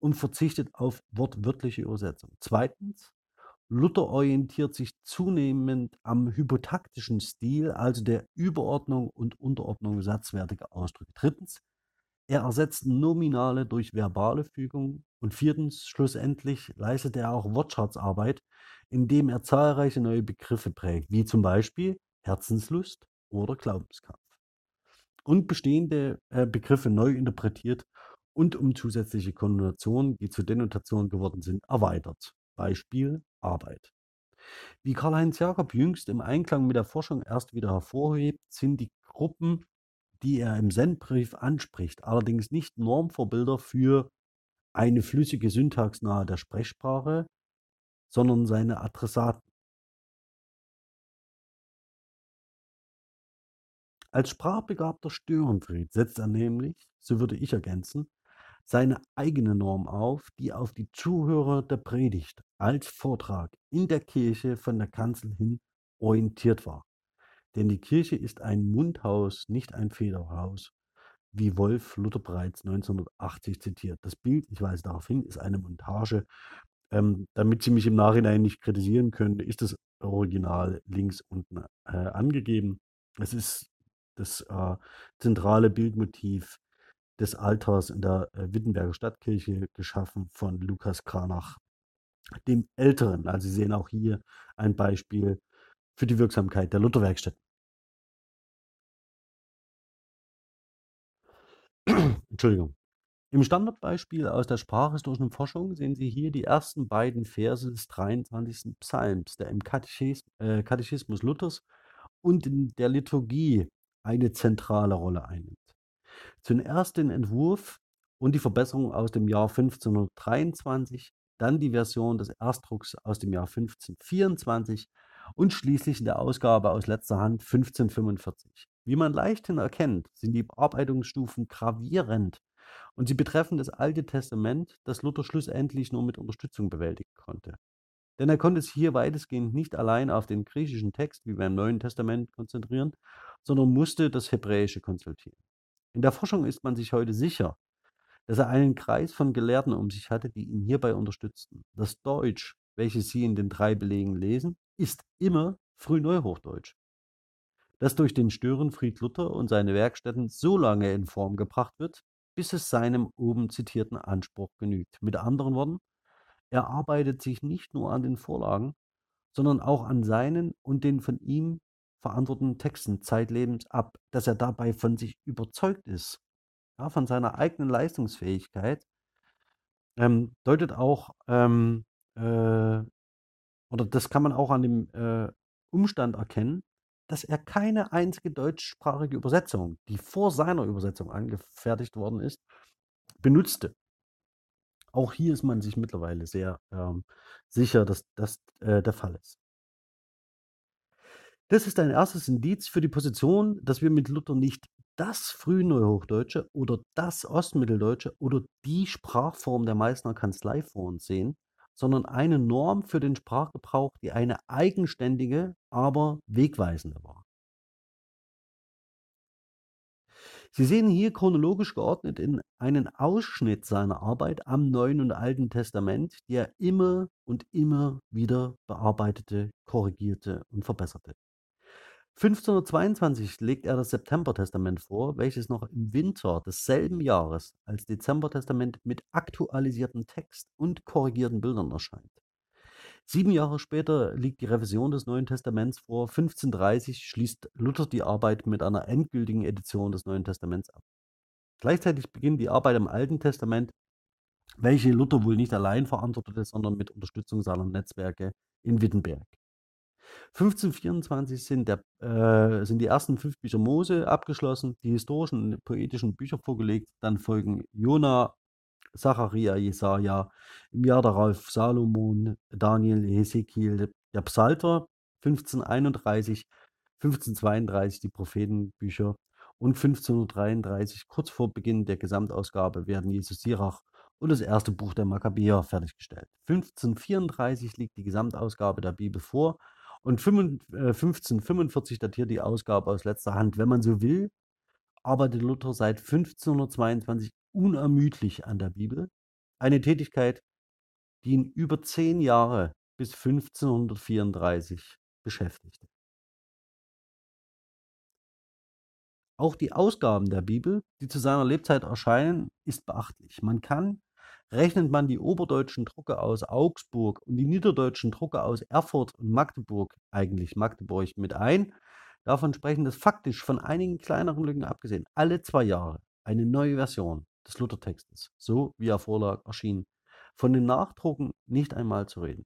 und verzichtet auf wortwörtliche Übersetzung. Zweitens, Luther orientiert sich zunehmend am hypotaktischen Stil, also der Überordnung und Unterordnung satzwertiger Ausdrücke. Drittens, er ersetzt nominale durch verbale Fügungen. Und viertens, schlussendlich leistet er auch Wortschatzarbeit, indem er zahlreiche neue Begriffe prägt, wie zum Beispiel Herzenslust oder Glaubenskampf. Und bestehende äh, Begriffe neu interpretiert und um zusätzliche Konnotationen, die zur Denotation geworden sind, erweitert. Beispiel Arbeit. Wie Karl-Heinz Jakob jüngst im Einklang mit der Forschung erst wieder hervorhebt, sind die Gruppen, die er im Sendbrief anspricht, allerdings nicht Normvorbilder für eine flüssige Syntax nahe der Sprechsprache, sondern seine Adressaten. Als sprachbegabter Störenfried setzt er nämlich, so würde ich ergänzen, seine eigene Norm auf, die auf die Zuhörer der Predigt als Vortrag in der Kirche von der Kanzel hin orientiert war. Denn die Kirche ist ein Mundhaus, nicht ein Federhaus, wie Wolf Luther bereits 1980 zitiert. Das Bild, ich weise darauf hin, ist eine Montage. Ähm, damit Sie mich im Nachhinein nicht kritisieren können, ist das Original links unten äh, angegeben. Es ist das äh, zentrale Bildmotiv des Altars in der äh, Wittenberger Stadtkirche geschaffen von Lukas Kranach, dem Älteren. Also Sie sehen auch hier ein Beispiel für die Wirksamkeit der Lutherwerkstätten. Entschuldigung. Im Standardbeispiel aus der sprachhistorischen Forschung sehen Sie hier die ersten beiden Verse des 23. Psalms, der im äh, Katechismus Luthers und in der Liturgie eine zentrale Rolle einnimmt. Zuerst den Entwurf und die Verbesserung aus dem Jahr 1523, dann die Version des Erstdrucks aus dem Jahr 1524 und schließlich in der Ausgabe aus letzter Hand 1545. Wie man leichthin erkennt, sind die Bearbeitungsstufen gravierend und sie betreffen das Alte Testament, das Luther schlussendlich nur mit Unterstützung bewältigen konnte. Denn er konnte sich hier weitestgehend nicht allein auf den griechischen Text wie beim Neuen Testament konzentrieren, sondern musste das Hebräische konsultieren. In der Forschung ist man sich heute sicher, dass er einen Kreis von Gelehrten um sich hatte, die ihn hierbei unterstützten. Das Deutsch, welches Sie in den drei Belegen lesen, ist immer Frühneuhochdeutsch, das durch den Störenfried Luther und seine Werkstätten so lange in Form gebracht wird, bis es seinem oben zitierten Anspruch genügt. Mit anderen Worten, er arbeitet sich nicht nur an den Vorlagen, sondern auch an seinen und den von ihm verantworteten Texten zeitlebens ab, dass er dabei von sich überzeugt ist, ja, von seiner eigenen Leistungsfähigkeit, ähm, deutet auch, ähm, äh, oder das kann man auch an dem äh, Umstand erkennen, dass er keine einzige deutschsprachige Übersetzung, die vor seiner Übersetzung angefertigt worden ist, benutzte. Auch hier ist man sich mittlerweile sehr ähm, sicher, dass das äh, der Fall ist. Das ist ein erstes Indiz für die Position, dass wir mit Luther nicht das Frühneuhochdeutsche oder das Ostmitteldeutsche oder die Sprachform der Meißner Kanzlei vor uns sehen, sondern eine Norm für den Sprachgebrauch, die eine eigenständige, aber wegweisende war. Sie sehen hier chronologisch geordnet in einen Ausschnitt seiner Arbeit am Neuen und Alten Testament, die er immer und immer wieder bearbeitete, korrigierte und verbesserte. 1522 legt er das Septembertestament vor, welches noch im Winter desselben Jahres als Dezembertestament mit aktualisiertem Text und korrigierten Bildern erscheint. Sieben Jahre später liegt die Revision des Neuen Testaments vor. 1530 schließt Luther die Arbeit mit einer endgültigen Edition des Neuen Testaments ab. Gleichzeitig beginnt die Arbeit am Alten Testament, welche Luther wohl nicht allein verantwortete, sondern mit Unterstützung seiner Netzwerke in Wittenberg. 1524 sind, der, äh, sind die ersten fünf Bücher Mose abgeschlossen, die historischen und poetischen Bücher vorgelegt. Dann folgen Jona, Zacharia, Jesaja. Im Jahr darauf Salomon, Daniel, Hesekiel, der Psalter. 1531, 1532 die Prophetenbücher und 1533, kurz vor Beginn der Gesamtausgabe, werden Jesus Sirach und das erste Buch der Makkabäer fertiggestellt. 1534 liegt die Gesamtausgabe der Bibel vor und 1545 äh, datiert die Ausgabe aus letzter Hand. Wenn man so will, arbeitet Luther seit 1522 unermüdlich an der Bibel. Eine Tätigkeit, die ihn über zehn Jahre bis 1534 beschäftigte. Auch die Ausgaben der Bibel, die zu seiner Lebzeit erscheinen, ist beachtlich. Man kann Rechnet man die oberdeutschen Drucke aus Augsburg und die niederdeutschen Drucke aus Erfurt und Magdeburg, eigentlich Magdeburg, mit ein, davon sprechen das faktisch von einigen kleineren Lücken abgesehen, alle zwei Jahre eine neue Version des Luthertextes, so wie er vorlag, erschien. Von den Nachdrucken nicht einmal zu reden.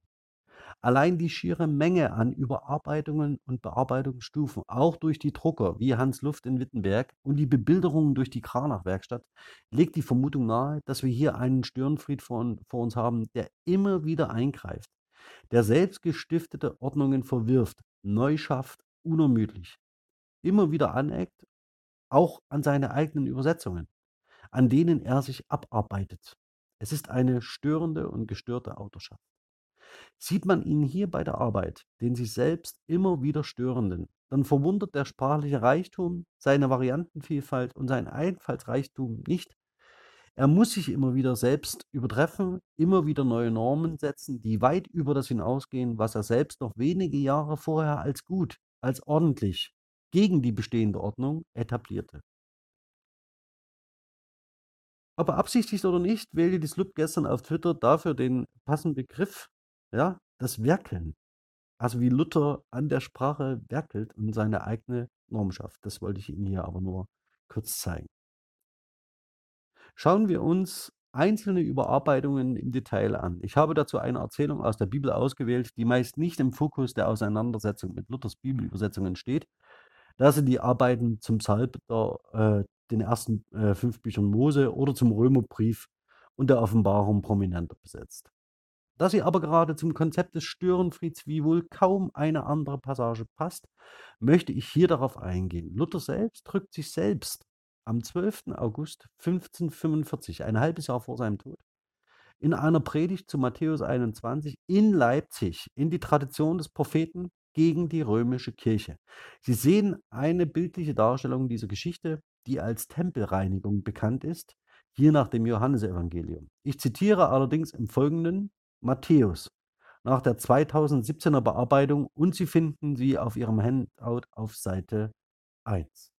Allein die schiere Menge an Überarbeitungen und Bearbeitungsstufen, auch durch die Drucker wie Hans Luft in Wittenberg und die Bebilderungen durch die Kranach-Werkstatt, legt die Vermutung nahe, dass wir hier einen Störenfried vor, vor uns haben, der immer wieder eingreift, der selbst gestiftete Ordnungen verwirft, neu schafft, unermüdlich, immer wieder aneckt, auch an seine eigenen Übersetzungen, an denen er sich abarbeitet. Es ist eine störende und gestörte Autorschaft. Sieht man ihn hier bei der Arbeit, den sich selbst immer wieder störenden, dann verwundert der sprachliche Reichtum, seine Variantenvielfalt und sein Einfallsreichtum nicht. Er muss sich immer wieder selbst übertreffen, immer wieder neue Normen setzen, die weit über das hinausgehen, was er selbst noch wenige Jahre vorher als gut, als ordentlich, gegen die bestehende Ordnung etablierte. Ob absichtlich oder nicht, wählte die Slup gestern auf Twitter dafür den passenden Begriff ja, das Werkeln. Also wie Luther an der Sprache werkelt und seine eigene Norm schafft. Das wollte ich Ihnen hier aber nur kurz zeigen. Schauen wir uns einzelne Überarbeitungen im Detail an. Ich habe dazu eine Erzählung aus der Bibel ausgewählt, die meist nicht im Fokus der Auseinandersetzung mit Luthers Bibelübersetzungen steht, da sie die Arbeiten zum Psalter, äh, den ersten äh, fünf Büchern Mose oder zum Römerbrief und der Offenbarung prominenter besetzt. Da sie aber gerade zum Konzept des Störenfrieds wie wohl kaum eine andere Passage passt, möchte ich hier darauf eingehen. Luther selbst drückt sich selbst am 12. August 1545, ein halbes Jahr vor seinem Tod, in einer Predigt zu Matthäus 21 in Leipzig in die Tradition des Propheten gegen die römische Kirche. Sie sehen eine bildliche Darstellung dieser Geschichte, die als Tempelreinigung bekannt ist, hier nach dem Johannesevangelium. Ich zitiere allerdings im Folgenden Matthäus nach der 2017er Bearbeitung und Sie finden sie auf Ihrem Handout auf Seite 1.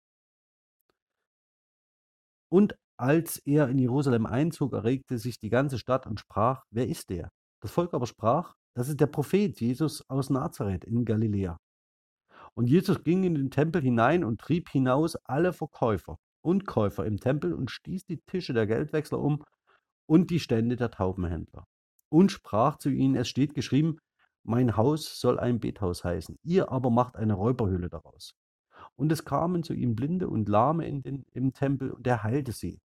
Und als er in Jerusalem einzog, erregte sich die ganze Stadt und sprach, wer ist der? Das Volk aber sprach, das ist der Prophet Jesus aus Nazareth in Galiläa. Und Jesus ging in den Tempel hinein und trieb hinaus alle Verkäufer und Käufer im Tempel und stieß die Tische der Geldwechsler um und die Stände der Taubenhändler und sprach zu ihnen, es steht geschrieben, mein Haus soll ein Bethaus heißen, ihr aber macht eine Räuberhöhle daraus. Und es kamen zu ihm Blinde und Lahme in den, im Tempel, und er heilte sie.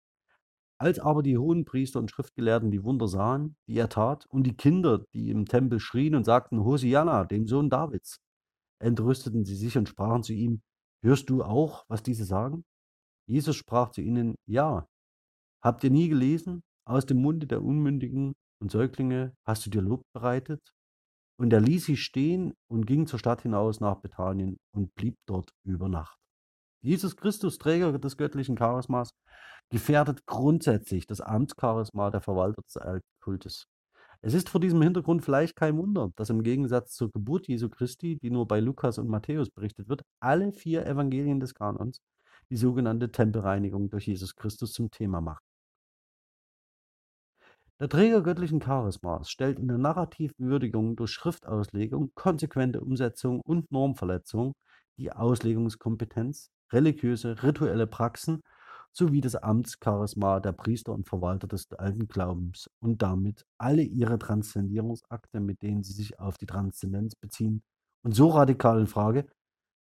Als aber die hohen Priester und Schriftgelehrten die Wunder sahen, die er tat, und die Kinder, die im Tempel schrien und sagten, Hosianna, dem Sohn Davids, entrüsteten sie sich und sprachen zu ihm, Hörst du auch, was diese sagen? Jesus sprach zu ihnen, Ja. Habt ihr nie gelesen, aus dem Munde der Unmündigen und Säuglinge hast du dir Lob bereitet? Und er ließ sie stehen und ging zur Stadt hinaus nach Bethanien und blieb dort über Nacht. Jesus Christus, Träger des göttlichen Charismas, gefährdet grundsätzlich das Amtscharisma der Verwalter des alten Kultes. Es ist vor diesem Hintergrund vielleicht kein Wunder, dass im Gegensatz zur Geburt Jesu Christi, die nur bei Lukas und Matthäus berichtet wird, alle vier Evangelien des Kanons die sogenannte Tempelreinigung durch Jesus Christus zum Thema machen. Der Träger göttlichen Charismas stellt in der narrativen Würdigung durch Schriftauslegung, konsequente Umsetzung und Normverletzung die Auslegungskompetenz, religiöse, rituelle Praxen sowie das Amtscharisma der Priester und Verwalter des alten Glaubens und damit alle ihre Transzendierungsakte, mit denen sie sich auf die Transzendenz beziehen, und so radikal in Frage,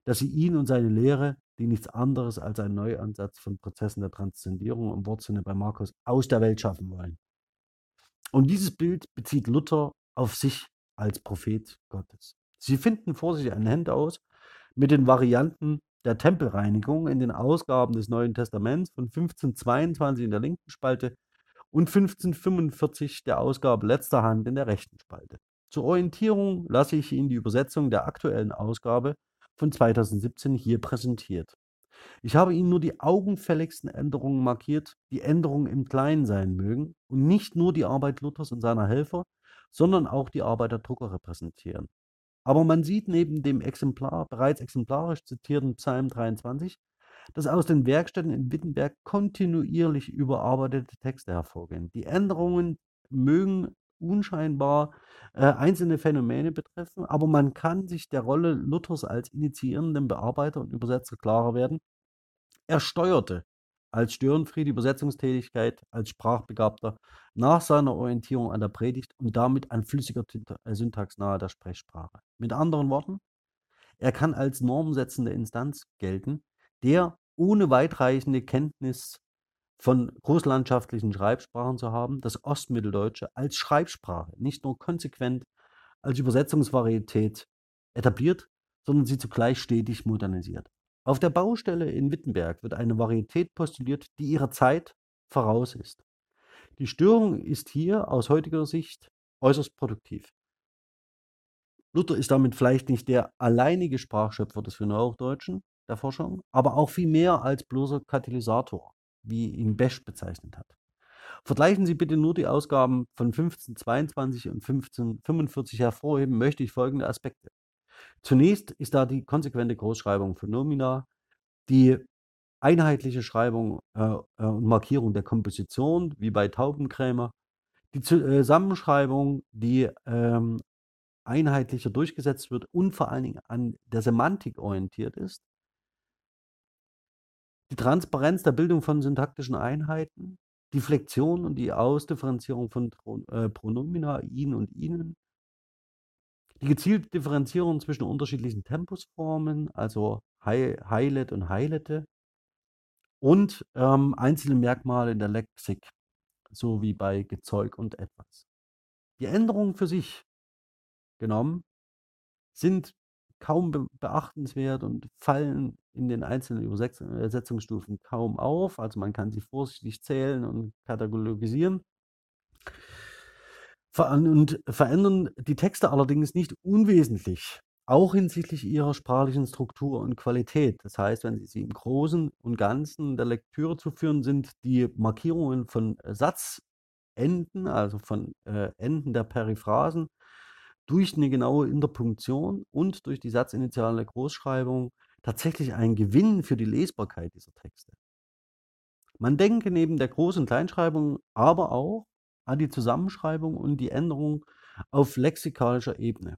dass sie ihn und seine Lehre, die nichts anderes als ein Neuansatz von Prozessen der Transzendierung im Wortsinne bei Markus aus der Welt schaffen wollen. Und dieses Bild bezieht Luther auf sich als Prophet Gottes. Sie finden vor sich ein Handout mit den Varianten der Tempelreinigung in den Ausgaben des Neuen Testaments von 1522 in der linken Spalte und 1545 der Ausgabe letzter Hand in der rechten Spalte. Zur Orientierung lasse ich Ihnen die Übersetzung der aktuellen Ausgabe von 2017 hier präsentiert. Ich habe Ihnen nur die augenfälligsten Änderungen markiert, die Änderungen im Kleinen sein mögen und nicht nur die Arbeit Luthers und seiner Helfer, sondern auch die Arbeit der Drucker repräsentieren. Aber man sieht neben dem Exemplar, bereits exemplarisch zitierten Psalm 23, dass aus den Werkstätten in Wittenberg kontinuierlich überarbeitete Texte hervorgehen. Die Änderungen mögen unscheinbar äh, einzelne Phänomene betreffen, aber man kann sich der Rolle Luthers als initiierenden Bearbeiter und Übersetzer klarer werden. Er steuerte als Störenfried die Übersetzungstätigkeit als Sprachbegabter nach seiner Orientierung an der Predigt und damit an flüssiger äh, Syntax nahe der Sprechsprache. Mit anderen Worten, er kann als normsetzende Instanz gelten, der ohne weitreichende Kenntnis von großlandschaftlichen Schreibsprachen zu haben, das Ostmitteldeutsche als Schreibsprache nicht nur konsequent als Übersetzungsvarietät etabliert, sondern sie zugleich stetig modernisiert. Auf der Baustelle in Wittenberg wird eine Varietät postuliert, die ihrer Zeit voraus ist. Die Störung ist hier aus heutiger Sicht äußerst produktiv. Luther ist damit vielleicht nicht der alleinige Sprachschöpfer des Neuhochdeutschen, der Forschung, aber auch viel mehr als bloßer Katalysator wie ihn Besch bezeichnet hat. Vergleichen Sie bitte nur die Ausgaben von 1522 und 1545 hervorheben, möchte ich folgende Aspekte. Zunächst ist da die konsequente Großschreibung von Nomina, die einheitliche Schreibung äh, äh und Markierung der Komposition, wie bei Taubenkrämer, die äh, Zusammenschreibung, die ähm, einheitlicher durchgesetzt wird und vor allen Dingen an der Semantik orientiert ist, die Transparenz der Bildung von syntaktischen Einheiten, die Flexion und die Ausdifferenzierung von äh, Pronomina ihn und ihnen, die gezielte Differenzierung zwischen unterschiedlichen Tempusformen, also Highlet und Highlighte, und ähm, einzelne Merkmale in der Lexik, so wie bei Gezeug und etwas. Die Änderungen für sich genommen sind kaum beachtenswert und fallen in den einzelnen Übersetzungsstufen kaum auf. Also man kann sie vorsichtig zählen und katalogisieren. Und verändern die Texte allerdings nicht unwesentlich, auch hinsichtlich ihrer sprachlichen Struktur und Qualität. Das heißt, wenn Sie im Großen und Ganzen der Lektüre zuführen, sind die Markierungen von Satzenden, also von äh, Enden der Periphrasen, durch eine genaue Interpunktion und durch die satzinitiale Großschreibung tatsächlich ein Gewinn für die Lesbarkeit dieser Texte. Man denke neben der Groß- und Kleinschreibung aber auch an die Zusammenschreibung und die Änderung auf lexikalischer Ebene.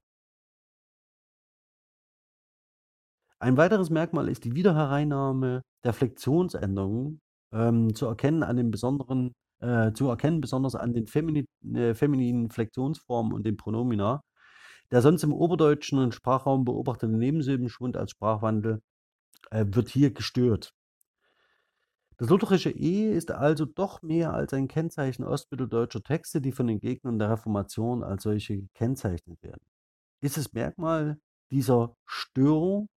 Ein weiteres Merkmal ist die Wiederhereinnahme der Flexionsänderungen, ähm, zu erkennen an den besonderen, äh, zu erkennen besonders an den femini äh, femininen Flexionsformen und den Pronomina, der sonst im oberdeutschen Sprachraum beobachtete Nebensilbenschwund als Sprachwandel äh, wird hier gestört. Das lutherische E ist also doch mehr als ein Kennzeichen ostmitteldeutscher Texte, die von den Gegnern der Reformation als solche gekennzeichnet werden. Ist es Merkmal dieser Störung,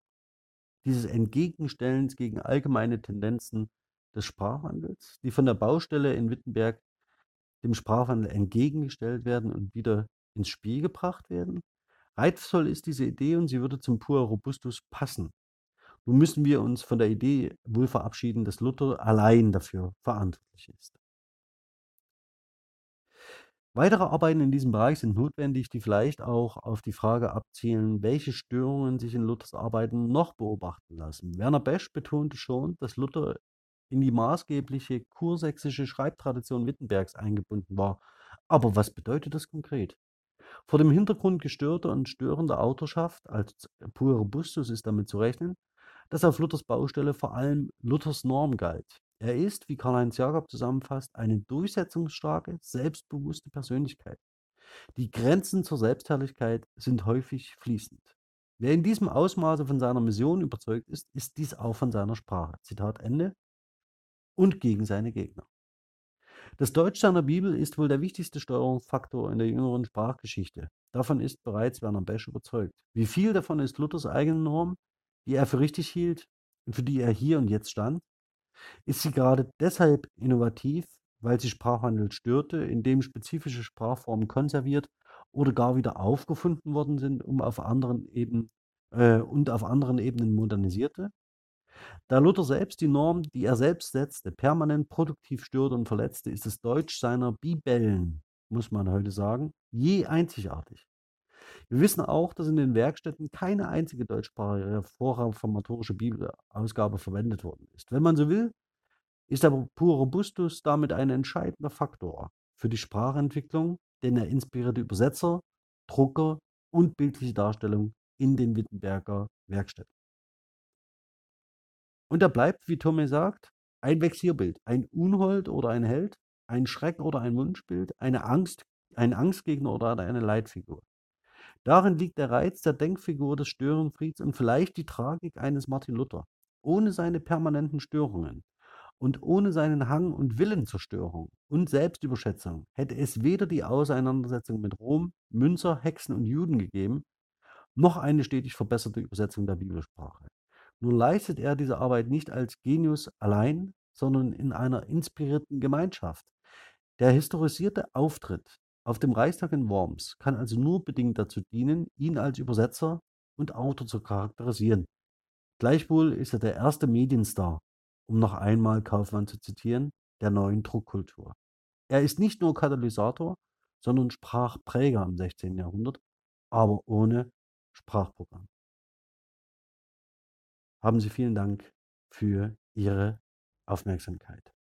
dieses Entgegenstellens gegen allgemeine Tendenzen des Sprachwandels, die von der Baustelle in Wittenberg dem Sprachwandel entgegengestellt werden und wieder ins Spiel gebracht werden? Reizvoll ist diese Idee und sie würde zum Pur Robustus passen. Nun müssen wir uns von der Idee wohl verabschieden, dass Luther allein dafür verantwortlich ist. Weitere Arbeiten in diesem Bereich sind notwendig, die vielleicht auch auf die Frage abzielen, welche Störungen sich in Luthers Arbeiten noch beobachten lassen. Werner Besch betonte schon, dass Luther in die maßgebliche kursächsische Schreibtradition Wittenbergs eingebunden war. Aber was bedeutet das konkret? Vor dem Hintergrund gestörter und störender Autorschaft als pure Robustus ist damit zu rechnen, dass auf Luthers Baustelle vor allem Luthers Norm galt. Er ist, wie Karl-Heinz Jakob zusammenfasst, eine durchsetzungsstarke, selbstbewusste Persönlichkeit. Die Grenzen zur Selbstherrlichkeit sind häufig fließend. Wer in diesem Ausmaße von seiner Mission überzeugt ist, ist dies auch von seiner Sprache. Zitat Ende. Und gegen seine Gegner. Das Deutsch seiner Bibel ist wohl der wichtigste Steuerungsfaktor in der jüngeren Sprachgeschichte. Davon ist bereits Werner Besch überzeugt. Wie viel davon ist Luthers eigene Norm, die er für richtig hielt und für die er hier und jetzt stand? Ist sie gerade deshalb innovativ, weil sie Sprachwandel störte, indem spezifische Sprachformen konserviert oder gar wieder aufgefunden worden sind, um auf anderen Ebenen äh, und auf anderen Ebenen modernisierte? Da Luther selbst die Norm, die er selbst setzte, permanent produktiv störte und verletzte, ist das Deutsch seiner Bibellen, muss man heute sagen, je einzigartig. Wir wissen auch, dass in den Werkstätten keine einzige deutschsprachige vorreformatorische Bibelausgabe verwendet worden ist. Wenn man so will, ist aber Pur Robustus damit ein entscheidender Faktor für die Sprachentwicklung, denn er inspirierte Übersetzer, Drucker und bildliche Darstellung in den Wittenberger Werkstätten. Und da bleibt, wie Tommy sagt, ein Vexierbild, ein Unhold oder ein Held, ein Schreck oder ein Wunschbild, eine Angst, ein Angstgegner oder eine Leitfigur. Darin liegt der Reiz der Denkfigur des Störenfrieds und vielleicht die Tragik eines Martin Luther. Ohne seine permanenten Störungen und ohne seinen Hang und Willen zur Störung und Selbstüberschätzung hätte es weder die Auseinandersetzung mit Rom, Münzer, Hexen und Juden gegeben, noch eine stetig verbesserte Übersetzung der Bibelsprache. Nur leistet er diese Arbeit nicht als Genius allein, sondern in einer inspirierten Gemeinschaft. Der historisierte Auftritt auf dem Reichstag in Worms kann also nur bedingt dazu dienen, ihn als Übersetzer und Autor zu charakterisieren. Gleichwohl ist er der erste Medienstar, um noch einmal Kaufmann zu zitieren, der neuen Druckkultur. Er ist nicht nur Katalysator, sondern Sprachpräger im 16. Jahrhundert, aber ohne Sprachprogramm. Haben Sie vielen Dank für Ihre Aufmerksamkeit.